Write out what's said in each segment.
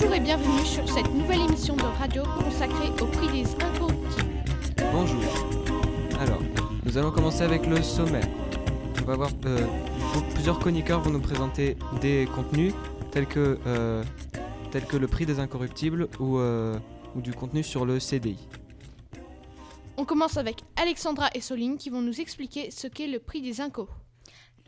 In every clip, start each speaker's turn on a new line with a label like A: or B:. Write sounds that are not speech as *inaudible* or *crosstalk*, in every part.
A: Bonjour et bienvenue sur cette nouvelle émission de radio consacrée au prix des incorruptibles.
B: Bonjour. Alors, nous allons commencer avec le sommet. On va voir euh, plusieurs chroniqueurs vont nous présenter des contenus tels que, euh, tels que le prix des incorruptibles ou, euh, ou du contenu sur le CDI.
A: On commence avec Alexandra et Soline qui vont nous expliquer ce qu'est le prix des incos.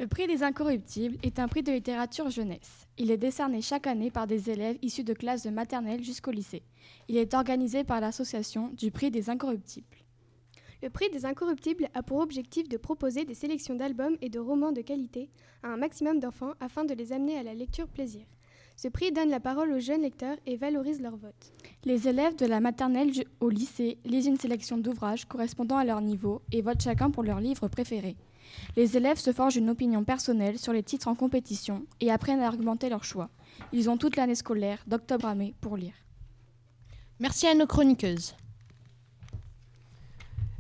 C: Le prix des incorruptibles est un prix de littérature jeunesse. Il est décerné chaque année par des élèves issus de classes de maternelle jusqu'au lycée. Il est organisé par l'association du prix des incorruptibles.
D: Le prix des incorruptibles a pour objectif de proposer des sélections d'albums et de romans de qualité à un maximum d'enfants afin de les amener à la lecture plaisir. Ce prix donne la parole aux jeunes lecteurs et valorise leur vote.
C: Les élèves de la maternelle au lycée lisent une sélection d'ouvrages correspondant à leur niveau et votent chacun pour leur livre préféré. Les élèves se forgent une opinion personnelle sur les titres en compétition et apprennent à argumenter leur choix. Ils ont toute l'année scolaire, d'octobre à mai, pour lire.
A: Merci à nos chroniqueuses.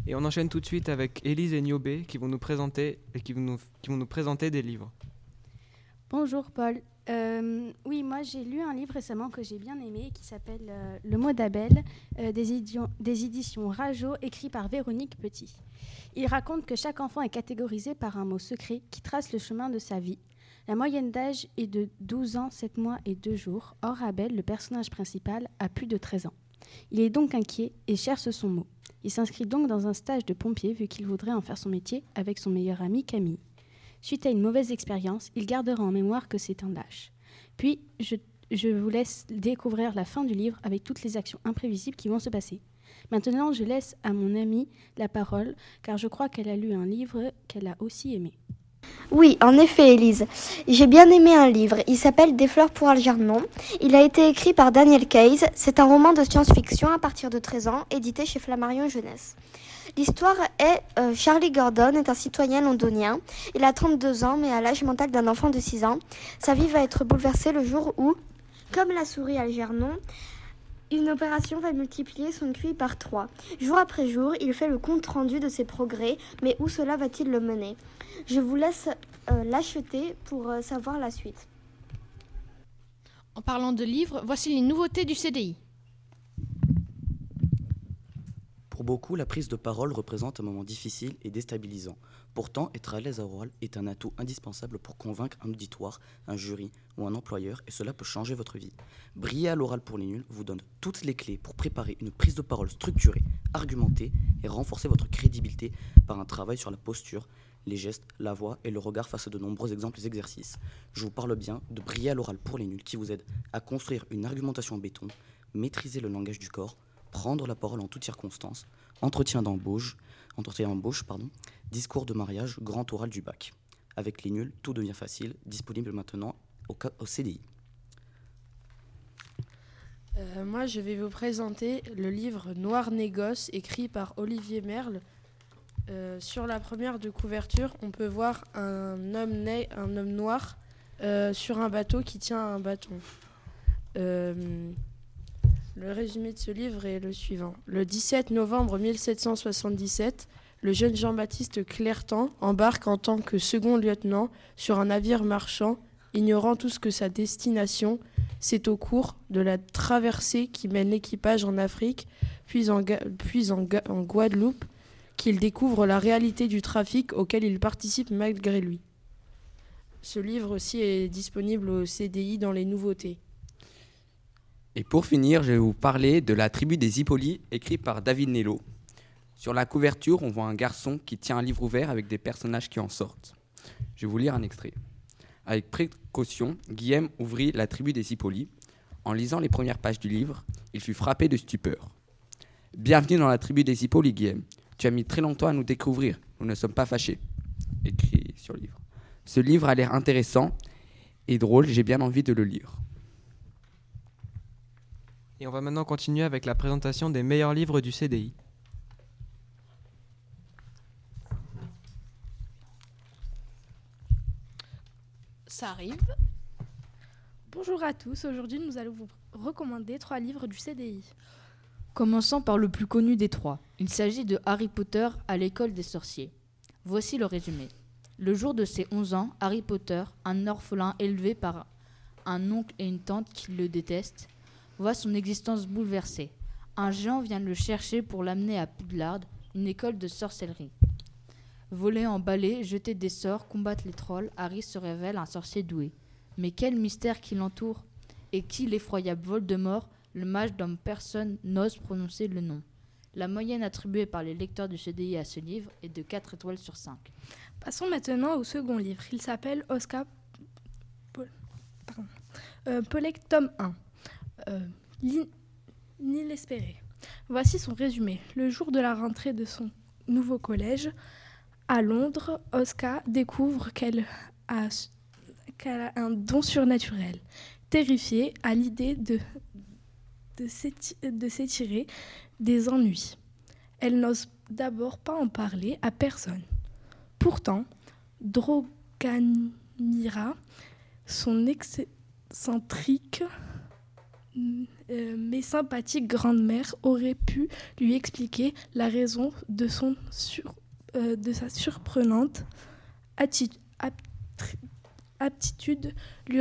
B: Et on enchaîne tout de suite avec Élise et Niobé qui vont nous présenter et qui vont nous, qui vont nous présenter des livres.
E: Bonjour Paul. Euh, oui, moi j'ai lu un livre récemment que j'ai bien aimé qui s'appelle euh, Le mot d'Abel euh, des, éditions Rajo écrit par Véronique Petit. Il raconte que chaque enfant est catégorisé par un mot secret qui trace le chemin de sa vie. La moyenne d'âge est de 12 ans, 7 mois et 2 jours. Or, Abel, le personnage principal, a plus de 13 ans. Il est donc inquiet et cherche son mot. Il s'inscrit donc dans un stage de pompier vu qu'il voudrait en faire son métier avec son meilleur ami Camille. Suite à une mauvaise expérience, il gardera en mémoire que c'est un lâche. Puis, je, je vous laisse découvrir la fin du livre avec toutes les actions imprévisibles qui vont se passer. Maintenant, je laisse à mon amie la parole, car je crois qu'elle a lu un livre qu'elle a aussi aimé.
F: Oui, en effet, Élise. J'ai bien aimé un livre. Il s'appelle Des fleurs pour Algernon. Il a été écrit par Daniel Case. C'est un roman de science-fiction à partir de 13 ans, édité chez Flammarion Jeunesse. L'histoire est euh, Charlie Gordon est un citoyen londonien. Il a 32 ans, mais à l'âge mental d'un enfant de 6 ans. Sa vie va être bouleversée le jour où, comme la souris Algernon, une opération va multiplier son QI par 3. Jour après jour, il fait le compte rendu de ses progrès, mais où cela va-t-il le mener? Je vous laisse euh, l'acheter pour euh, savoir la suite.
A: En parlant de livres, voici les nouveautés du CDI.
G: Pour beaucoup, la prise de parole représente un moment difficile et déstabilisant. Pourtant, être à l'aise à oral est un atout indispensable pour convaincre un auditoire, un jury ou un employeur, et cela peut changer votre vie. Briller à l'oral pour les nuls vous donne toutes les clés pour préparer une prise de parole structurée, argumentée et renforcer votre crédibilité par un travail sur la posture, les gestes, la voix et le regard face à de nombreux exemples et exercices. Je vous parle bien de briller à l'oral pour les nuls qui vous aide à construire une argumentation en béton, maîtriser le langage du corps, prendre la parole en toutes circonstances, entretien d'embauche, entretien d'embauche, pardon, discours de mariage, grand oral du bac. Avec les nuls, tout devient facile, disponible maintenant au, CDI.
H: Euh, moi, je vais vous présenter le livre Noir Négoce, écrit par Olivier Merle. Euh, sur la première de couverture, on peut voir un homme, né, un homme noir euh, sur un bateau qui tient un bâton. Le résumé de ce livre est le suivant. Le 17 novembre 1777, le jeune Jean-Baptiste Clertan embarque en tant que second lieutenant sur un navire marchand, ignorant tout ce que sa destination. C'est au cours de la traversée qui mène l'équipage en Afrique, puis en, Guadeloupe, qu'il découvre la réalité du trafic auquel il participe malgré lui. Ce livre aussi est disponible au CDI dans les nouveautés.
I: Et pour finir, je vais vous parler de la tribu des Hippolytes, écrit par David Nello. Sur la couverture, on voit un garçon qui tient un livre ouvert avec des personnages qui en sortent. Je vais vous lire un extrait. Avec précaution, Guillaume ouvrit la tribu des Hippolytes. En lisant les premières pages du livre, il fut frappé de stupeur. Bienvenue dans la tribu des Hippolytes, Guillaume. Tu as mis très longtemps à nous découvrir. Nous ne sommes pas fâchés. Écrit sur le livre. Ce livre a l'air intéressant et drôle. J'ai bien envie de le lire.
B: Et on va maintenant continuer avec la présentation des meilleurs livres du CDI.
A: Ça arrive.
C: Bonjour à tous, aujourd'hui nous allons vous recommander trois livres du CDI.
J: Commençons par le plus connu des trois. Il s'agit de Harry Potter à l'école des sorciers. Voici le résumé. Le jour de ses 11 ans, Harry Potter, un orphelin élevé par un oncle et une tante qui le détestent, voit son existence bouleversée. Un géant vient le chercher pour l'amener à Poudlard, une école de sorcellerie. Voler en balai, jeter des sorts, combattre les trolls, Harry se révèle un sorcier doué. Mais quel mystère qui l'entoure Et qui l'effroyable Voldemort, le mage dont personne n'ose prononcer le nom La moyenne attribuée par les lecteurs du CDI à ce livre est de 4 étoiles sur 5.
K: Passons maintenant au second livre. Il s'appelle Oscar. Euh, tome 1. Euh, L'inespéré. Voici son résumé. Le jour de la rentrée de son nouveau collège, à Londres, Oscar découvre qu'elle a, un don surnaturel. Terrifiée à l'idée de, de s'étirer des ennuis. Elle n'ose d'abord pas en parler à personne. Pourtant, Droganira, son excentrique euh, mais sympathique grande-mère, aurait pu lui expliquer la raison de, son sur- euh, de sa surprenante aptitude, lui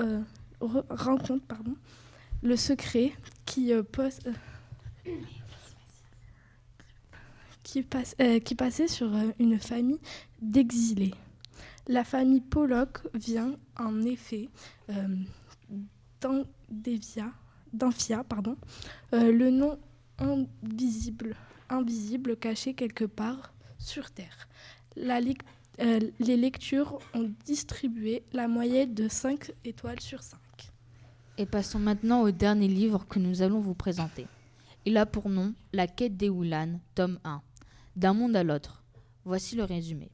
K: euh, re- rencontre pardon, le secret qui, pose- qui, passe- qui passait sur une famille d'exilés. La famille Pollock vient en effet d'Amphia, pardon, euh, le nom invisible, invisible caché quelque part sur Terre. La euh, les lectures ont distribué la moyenne de 5 étoiles sur 5.
J: Et passons maintenant au dernier livre que nous allons vous présenter. Il a pour nom La quête des Oulan, tome 1. D'un monde à l'autre. Voici le résumé.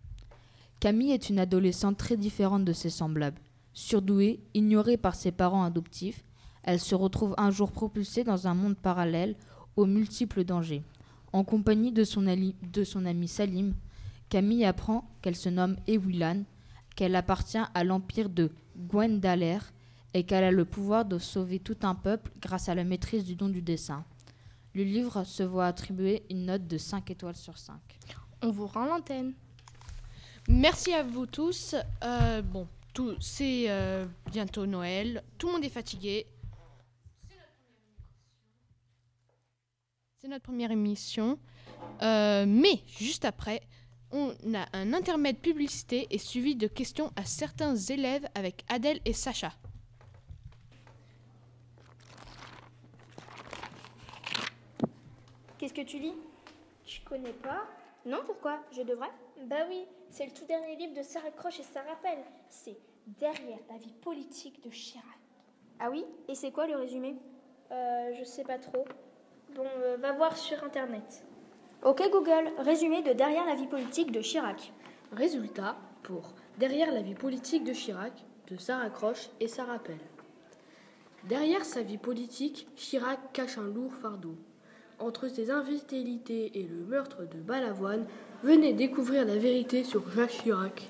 J: Camille est une adolescente très différente de ses semblables. Surdouée, ignorée par ses parents adoptifs, elle se retrouve un jour propulsée dans un monde parallèle aux multiples dangers. En compagnie de son, ali- de son ami Salim, Camille apprend qu'elle se nomme Ewilan, qu'elle appartient à l'empire de Gwendaler et qu'elle a le pouvoir de sauver tout un peuple grâce à la maîtrise du don du dessin. Le livre se voit attribuer une note de 5 étoiles sur 5.
K: On vous rend l'antenne.
A: Merci à vous tous. Euh, bon, c'est euh, bientôt Noël. Tout le monde est fatigué. C'est notre première émission. Euh, mais juste après, on a un intermède publicité et suivi de questions à certains élèves avec Adèle et Sacha.
L: Qu'est-ce que tu lis? Je connais pas. Non, pourquoi? Je devrais? Bah oui, c'est le tout dernier livre de Sarah Croche et ça rappelle. C'est Derrière la vie politique de Chirac. Ah oui Et c'est quoi le résumé? Euh, je sais pas trop. Bon, euh, va voir sur internet. Ok Google, résumé de Derrière la vie politique de Chirac.
M: Résultat pour Derrière la vie politique de Chirac de Sarah Croche et ça rappelle. Derrière sa vie politique, Chirac cache un lourd fardeau. Entre ses infidélités et le meurtre de Balavoine, venez découvrir la vérité sur Jacques Chirac.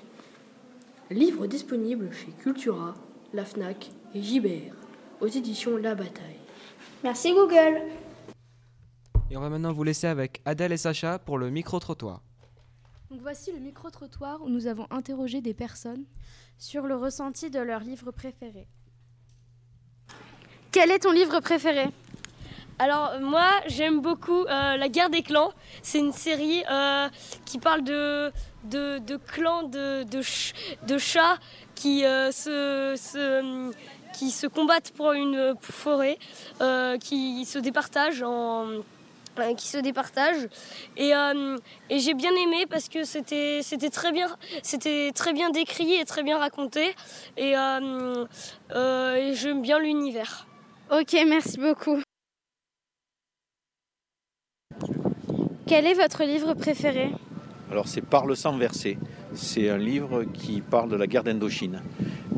M: Livre disponible chez Cultura, La Fnac et JBR, aux éditions La Bataille.
L: Merci Google.
B: Et on va maintenant vous laisser avec Adèle et Sacha pour le micro-trottoir.
C: Donc voici le micro-trottoir où nous avons interrogé des personnes
N: sur le ressenti de leur livre préféré.
O: Quel est ton livre préféré?
P: Alors moi j'aime beaucoup euh, La guerre des clans. C'est une série euh, qui parle de, de, de clans de, de, ch- de chats qui, euh, se, se, qui se combattent pour une forêt, euh, qui se départagent en euh, qui se départagent et, euh, et j'ai bien aimé parce que c'était c'était très bien c'était très bien décrit et très bien raconté et, et j'aime bien l'univers.
N: Ok, merci beaucoup. Quel est votre livre préféré
Q: Alors c'est Par le sang versé. C'est un livre qui parle de la guerre d'Indochine,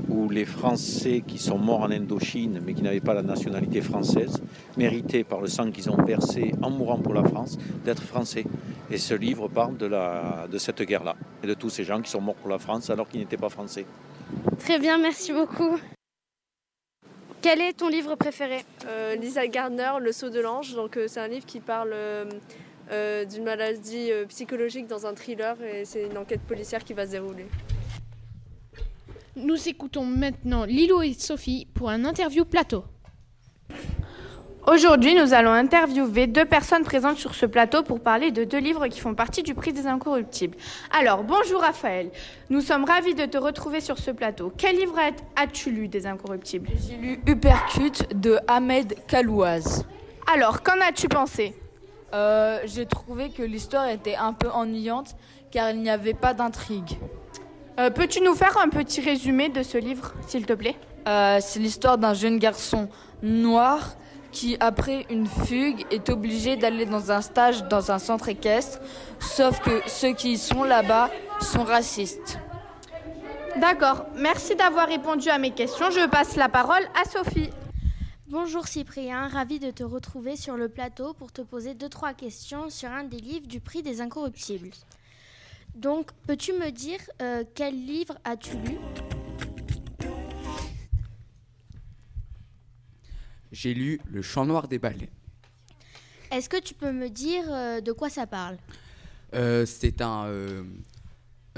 Q: où les Français qui sont morts en Indochine, mais qui n'avaient pas la nationalité française, méritaient par le sang qu'ils ont versé en mourant pour la France d'être français. Et ce livre parle de, la, de cette guerre-là, et de tous ces gens qui sont morts pour la France alors qu'ils n'étaient pas français.
N: Très bien, merci beaucoup. Quel est ton livre préféré?
R: Euh, Lisa Gardner, Le saut de l'ange. Donc euh, c'est un livre qui parle euh, euh, d'une maladie euh, psychologique dans un thriller et c'est une enquête policière qui va se dérouler.
A: Nous écoutons maintenant Lilo et Sophie pour un interview plateau.
O: Aujourd'hui, nous allons interviewer deux personnes présentes sur ce plateau pour parler de deux livres qui font partie du prix des incorruptibles. Alors, bonjour Raphaël. Nous sommes ravis de te retrouver sur ce plateau. Quel livre as-tu lu des incorruptibles?
S: J'ai lu Uppercut de Ahmed Kalouaz.
O: Alors, qu'en as-tu pensé?
S: Euh, J'ai trouvé que l'histoire était un peu ennuyante car il n'y avait pas d'intrigue.
O: Euh, Peux-tu nous faire un petit résumé de ce livre, s'il te plaît?
S: Euh, C'est l'histoire d'un jeune garçon noir qui, après une fugue, est obligé d'aller dans un stage dans un centre équestre, sauf que ceux qui sont là-bas sont racistes.
O: D'accord, merci d'avoir répondu à mes questions. Je passe la parole à Sophie.
L: Bonjour Cyprien, ravi de te retrouver sur le plateau pour te poser deux trois questions sur un des livres du prix des incorruptibles. Donc, peux-tu me dire euh, quel livre as-tu lu?
I: J'ai lu Le Chant Noir des Baleines.
L: Est-ce que tu peux me dire euh, de quoi ça parle?
I: Euh, c'est un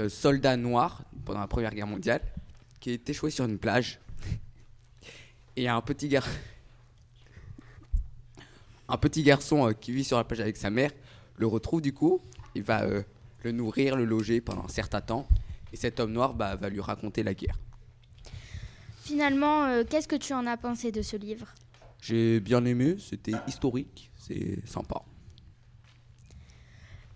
I: soldat noir pendant la Première Guerre mondiale qui est échoué sur une plage. *laughs* Et un petit, gar... *laughs* un petit garçon euh, qui vit sur la plage avec sa mère le retrouve du coup. Il va euh, le nourrir, le loger pendant un certain temps. Et cet homme noir bah, va lui raconter la guerre.
L: Finalement, euh, qu'est-ce que tu en as pensé de ce livre?
I: J'ai bien aimé, c'était historique, c'est sympa.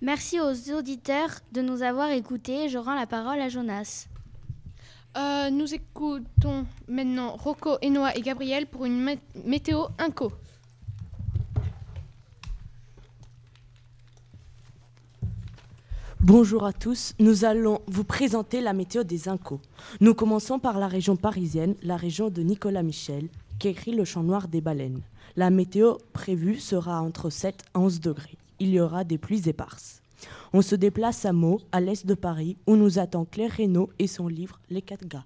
L: Merci aux auditeurs de nous avoir écoutés. Je rends la parole à Jonas.
A: Euh, nous écoutons maintenant Rocco, Enoa et Gabriel pour une mé- météo inco.
T: Bonjour à tous, nous allons vous présenter la météo des Incos. Nous commençons par la région parisienne, la région de Nicolas Michel, qui écrit le champ noir des baleines. La météo prévue sera entre 7 et 11 degrés. Il y aura des pluies éparses. On se déplace à Meaux, à l'est de Paris, où nous attend Claire Reynaud et son livre Les quatre gars.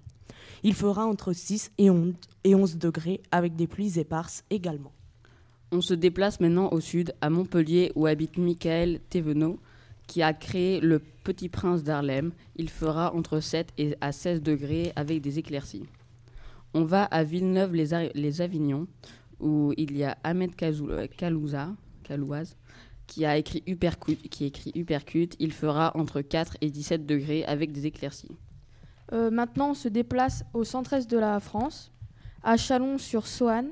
T: Il fera entre 6 et 11 et 11 degrés, avec des pluies éparses également.
U: On se déplace maintenant au sud, à Montpellier, où habite Michael Thévenot, qui a créé Le Petit Prince d'Harlem. Il fera entre 7 et à 16 degrés avec des éclaircies. On va à Villeneuve-les-Avignon, où il y a Ahmed euh, Kalouza, Kalouaz, qui a écrit Uppercut, qui écrit Uppercut. Il fera entre 4 et 17 degrés avec des éclaircies.
C: Euh, maintenant, on se déplace au centre-est de la France, à Chalon-sur-Saône,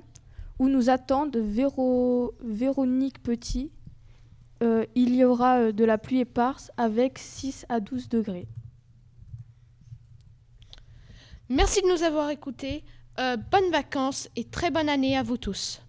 C: où nous attendent Véro- Véronique Petit. Euh, il y aura euh, de la pluie éparse avec 6 à 12 degrés.
A: Merci de nous avoir écoutés. Euh, bonnes vacances et très bonne année à vous tous.